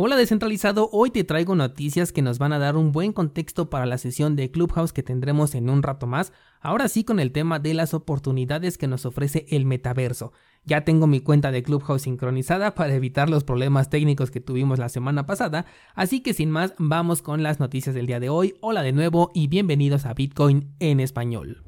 Hola descentralizado, hoy te traigo noticias que nos van a dar un buen contexto para la sesión de Clubhouse que tendremos en un rato más, ahora sí con el tema de las oportunidades que nos ofrece el metaverso. Ya tengo mi cuenta de Clubhouse sincronizada para evitar los problemas técnicos que tuvimos la semana pasada, así que sin más vamos con las noticias del día de hoy. Hola de nuevo y bienvenidos a Bitcoin en español.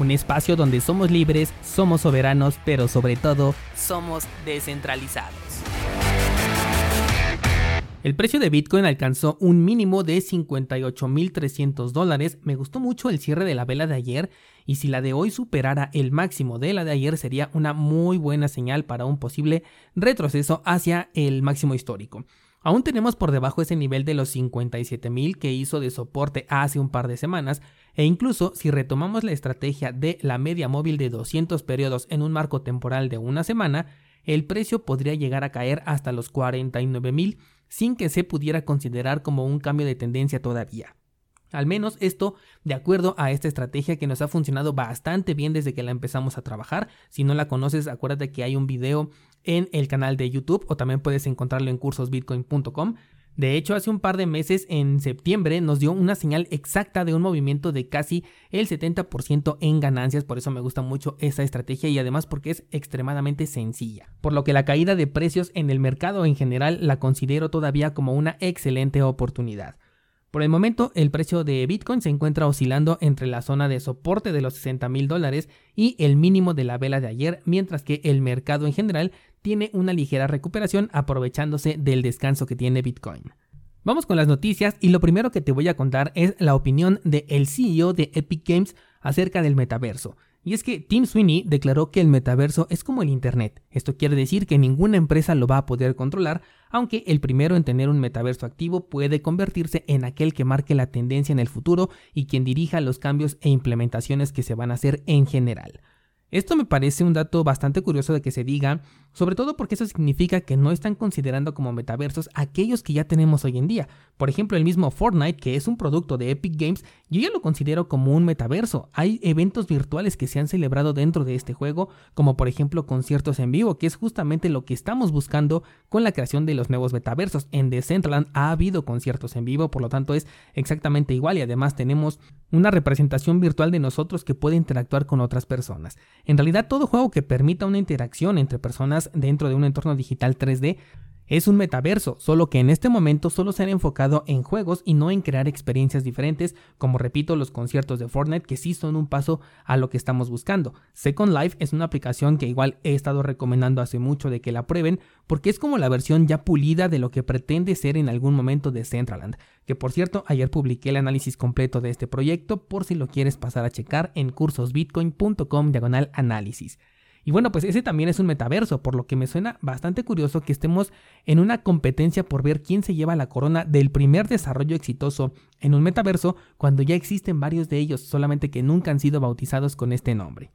un espacio donde somos libres, somos soberanos, pero sobre todo somos descentralizados. El precio de Bitcoin alcanzó un mínimo de 58.300 dólares. Me gustó mucho el cierre de la vela de ayer y si la de hoy superara el máximo de la de ayer sería una muy buena señal para un posible retroceso hacia el máximo histórico. Aún tenemos por debajo ese nivel de los 57.000 que hizo de soporte hace un par de semanas, e incluso si retomamos la estrategia de la media móvil de 200 periodos en un marco temporal de una semana, el precio podría llegar a caer hasta los 49.000 sin que se pudiera considerar como un cambio de tendencia todavía. Al menos esto de acuerdo a esta estrategia que nos ha funcionado bastante bien desde que la empezamos a trabajar. Si no la conoces, acuérdate que hay un video en el canal de YouTube o también puedes encontrarlo en cursosbitcoin.com. De hecho, hace un par de meses, en septiembre, nos dio una señal exacta de un movimiento de casi el 70% en ganancias, por eso me gusta mucho esa estrategia y además porque es extremadamente sencilla. Por lo que la caída de precios en el mercado en general la considero todavía como una excelente oportunidad. Por el momento, el precio de Bitcoin se encuentra oscilando entre la zona de soporte de los 60 mil dólares y el mínimo de la vela de ayer, mientras que el mercado en general tiene una ligera recuperación aprovechándose del descanso que tiene Bitcoin. Vamos con las noticias y lo primero que te voy a contar es la opinión del el CEO de Epic Games acerca del metaverso. Y es que Tim Sweeney declaró que el metaverso es como el Internet. Esto quiere decir que ninguna empresa lo va a poder controlar, aunque el primero en tener un metaverso activo puede convertirse en aquel que marque la tendencia en el futuro y quien dirija los cambios e implementaciones que se van a hacer en general. Esto me parece un dato bastante curioso de que se diga, sobre todo porque eso significa que no están considerando como metaversos aquellos que ya tenemos hoy en día. Por ejemplo, el mismo Fortnite, que es un producto de Epic Games, yo ya lo considero como un metaverso. Hay eventos virtuales que se han celebrado dentro de este juego, como por ejemplo conciertos en vivo, que es justamente lo que estamos buscando con la creación de los nuevos metaversos. En Decentraland ha habido conciertos en vivo, por lo tanto es exactamente igual y además tenemos una representación virtual de nosotros que puede interactuar con otras personas. En realidad todo juego que permita una interacción entre personas dentro de un entorno digital 3D es un metaverso, solo que en este momento solo se han enfocado en juegos y no en crear experiencias diferentes, como repito los conciertos de Fortnite que sí son un paso a lo que estamos buscando. Second Life es una aplicación que igual he estado recomendando hace mucho de que la prueben, porque es como la versión ya pulida de lo que pretende ser en algún momento de Centraland, que por cierto ayer publiqué el análisis completo de este proyecto por si lo quieres pasar a checar en cursosbitcoin.com diagonal análisis. Y bueno, pues ese también es un metaverso, por lo que me suena bastante curioso que estemos en una competencia por ver quién se lleva la corona del primer desarrollo exitoso en un metaverso cuando ya existen varios de ellos, solamente que nunca han sido bautizados con este nombre.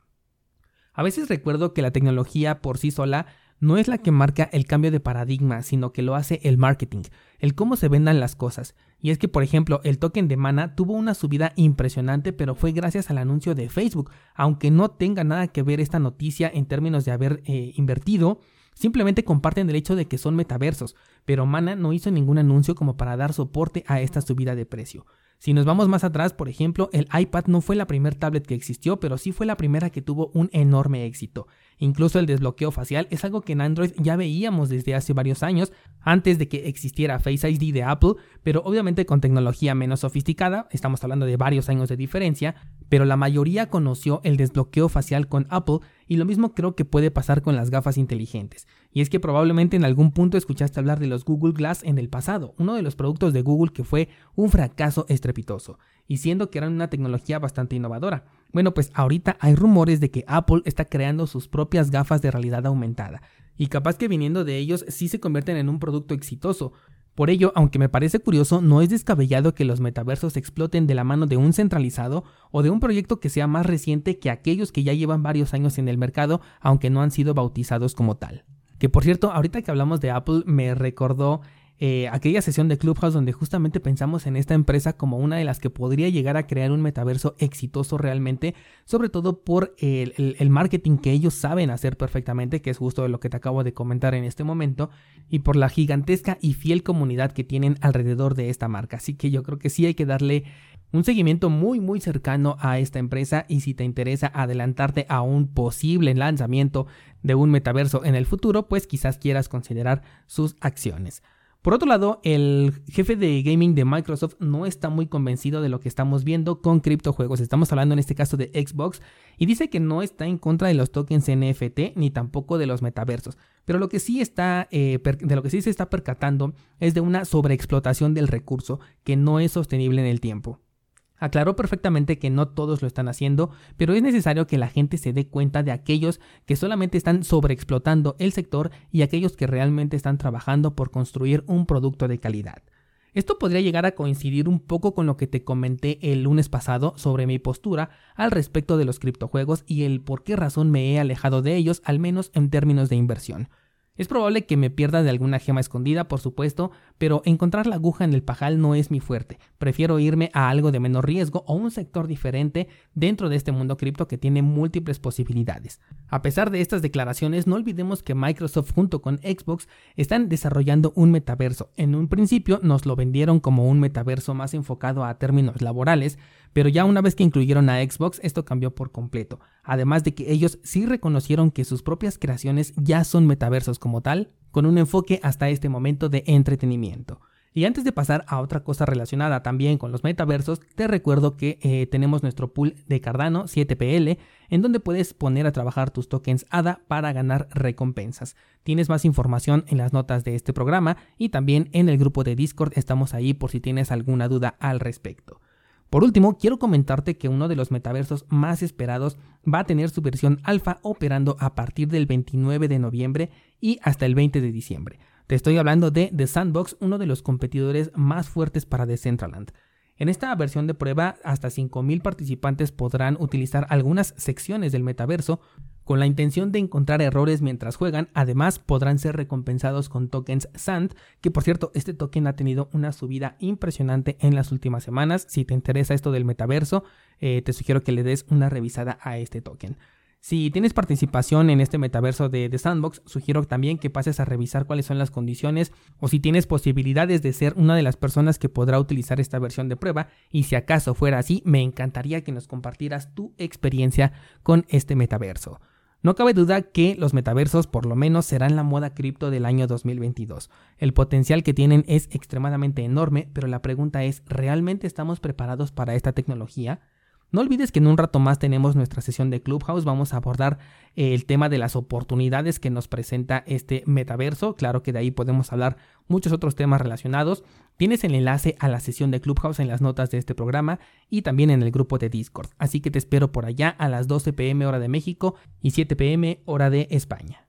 A veces recuerdo que la tecnología por sí sola no es la que marca el cambio de paradigma, sino que lo hace el marketing, el cómo se vendan las cosas. Y es que, por ejemplo, el token de Mana tuvo una subida impresionante, pero fue gracias al anuncio de Facebook, aunque no tenga nada que ver esta noticia en términos de haber eh, invertido. Simplemente comparten el hecho de que son metaversos, pero Mana no hizo ningún anuncio como para dar soporte a esta subida de precio. Si nos vamos más atrás, por ejemplo, el iPad no fue la primera tablet que existió, pero sí fue la primera que tuvo un enorme éxito. Incluso el desbloqueo facial es algo que en Android ya veíamos desde hace varios años, antes de que existiera Face ID de Apple, pero obviamente con tecnología menos sofisticada, estamos hablando de varios años de diferencia, pero la mayoría conoció el desbloqueo facial con Apple y lo mismo creo que puede pasar con las gafas inteligentes. Y es que probablemente en algún punto escuchaste hablar de los Google Glass en el pasado, uno de los productos de Google que fue un fracaso estrepitoso, y siendo que eran una tecnología bastante innovadora. Bueno, pues ahorita hay rumores de que Apple está creando sus propias gafas de realidad aumentada, y capaz que viniendo de ellos sí se convierten en un producto exitoso. Por ello, aunque me parece curioso, no es descabellado que los metaversos exploten de la mano de un centralizado o de un proyecto que sea más reciente que aquellos que ya llevan varios años en el mercado, aunque no han sido bautizados como tal. Que por cierto, ahorita que hablamos de Apple, me recordó eh, aquella sesión de Clubhouse donde justamente pensamos en esta empresa como una de las que podría llegar a crear un metaverso exitoso realmente, sobre todo por el, marketing que ellos saben hacer perfectamente, que es justo lo que te acabo de comentar en este momento, y por la gigantesca y fiel comunidad que tienen alrededor de esta marca. Así que yo creo que sí hay que darle un seguimiento muy muy cercano a esta empresa y si te interesa adelantarte a un posible lanzamiento de un metaverso en el futuro, pues quizás quieras considerar sus acciones. Por otro lado, el jefe de gaming de Microsoft no está muy convencido de lo que estamos viendo con criptojuegos. Estamos hablando en este caso de Xbox y dice que no está en contra de los tokens NFT ni tampoco de los metaversos. Pero lo que sí está, eh, de lo que sí se está percatando es de una sobreexplotación del recurso que no es sostenible en el tiempo. Aclaró perfectamente que no todos lo están haciendo, pero es necesario que la gente se dé cuenta de aquellos que solamente están sobreexplotando el sector y aquellos que realmente están trabajando por construir un producto de calidad. Esto podría llegar a coincidir un poco con lo que te comenté el lunes pasado sobre mi postura al respecto de los criptojuegos y el por qué razón me he alejado de ellos, al menos en términos de inversión. Es probable que me pierda de alguna gema escondida, por supuesto, pero encontrar la aguja en el pajal no es mi fuerte. Prefiero irme a algo de menor riesgo o un sector diferente dentro de este mundo cripto que tiene múltiples posibilidades. A pesar de estas declaraciones, no olvidemos que Microsoft junto con Xbox están desarrollando un metaverso. En un principio nos lo vendieron como un metaverso más enfocado a términos laborales, pero ya una vez que incluyeron a Xbox, esto cambió por completo. Además de que ellos sí reconocieron que sus propias creaciones ya son metaversos como tal, con un enfoque hasta este momento de entretenimiento. Y antes de pasar a otra cosa relacionada también con los metaversos, te recuerdo que eh, tenemos nuestro pool de Cardano 7PL, en donde puedes poner a trabajar tus tokens ADA para ganar recompensas. Tienes más información en las notas de este programa y también en el grupo de Discord estamos ahí por si tienes alguna duda al respecto. Por último, quiero comentarte que uno de los metaversos más esperados va a tener su versión alfa operando a partir del 29 de noviembre y hasta el 20 de diciembre. Te estoy hablando de The Sandbox, uno de los competidores más fuertes para Decentraland. En esta versión de prueba, hasta 5.000 participantes podrán utilizar algunas secciones del metaverso con la intención de encontrar errores mientras juegan. Además, podrán ser recompensados con tokens SAND, que por cierto, este token ha tenido una subida impresionante en las últimas semanas. Si te interesa esto del metaverso, eh, te sugiero que le des una revisada a este token. Si tienes participación en este metaverso de, The Sandbox, sugiero también que pases a revisar cuáles son las condiciones o si tienes posibilidades de ser una de las personas que podrá utilizar esta versión de prueba y si acaso fuera así, me encantaría que nos compartieras tu experiencia con este metaverso. No cabe duda que los metaversos por lo menos serán la moda cripto del año 2022. El potencial que tienen es extremadamente enorme, pero la pregunta es, ¿realmente estamos preparados para esta tecnología? No olvides que en un rato más tenemos nuestra sesión de Clubhouse. Vamos a abordar eh, el tema de las oportunidades que nos presenta este metaverso. Claro que de ahí podemos hablar muchos otros temas relacionados. Tienes el enlace a la sesión de Clubhouse en las notas de este programa y también en el grupo de Discord. Así que te espero por allá a las 12 pm hora de México y 7 pm hora de España.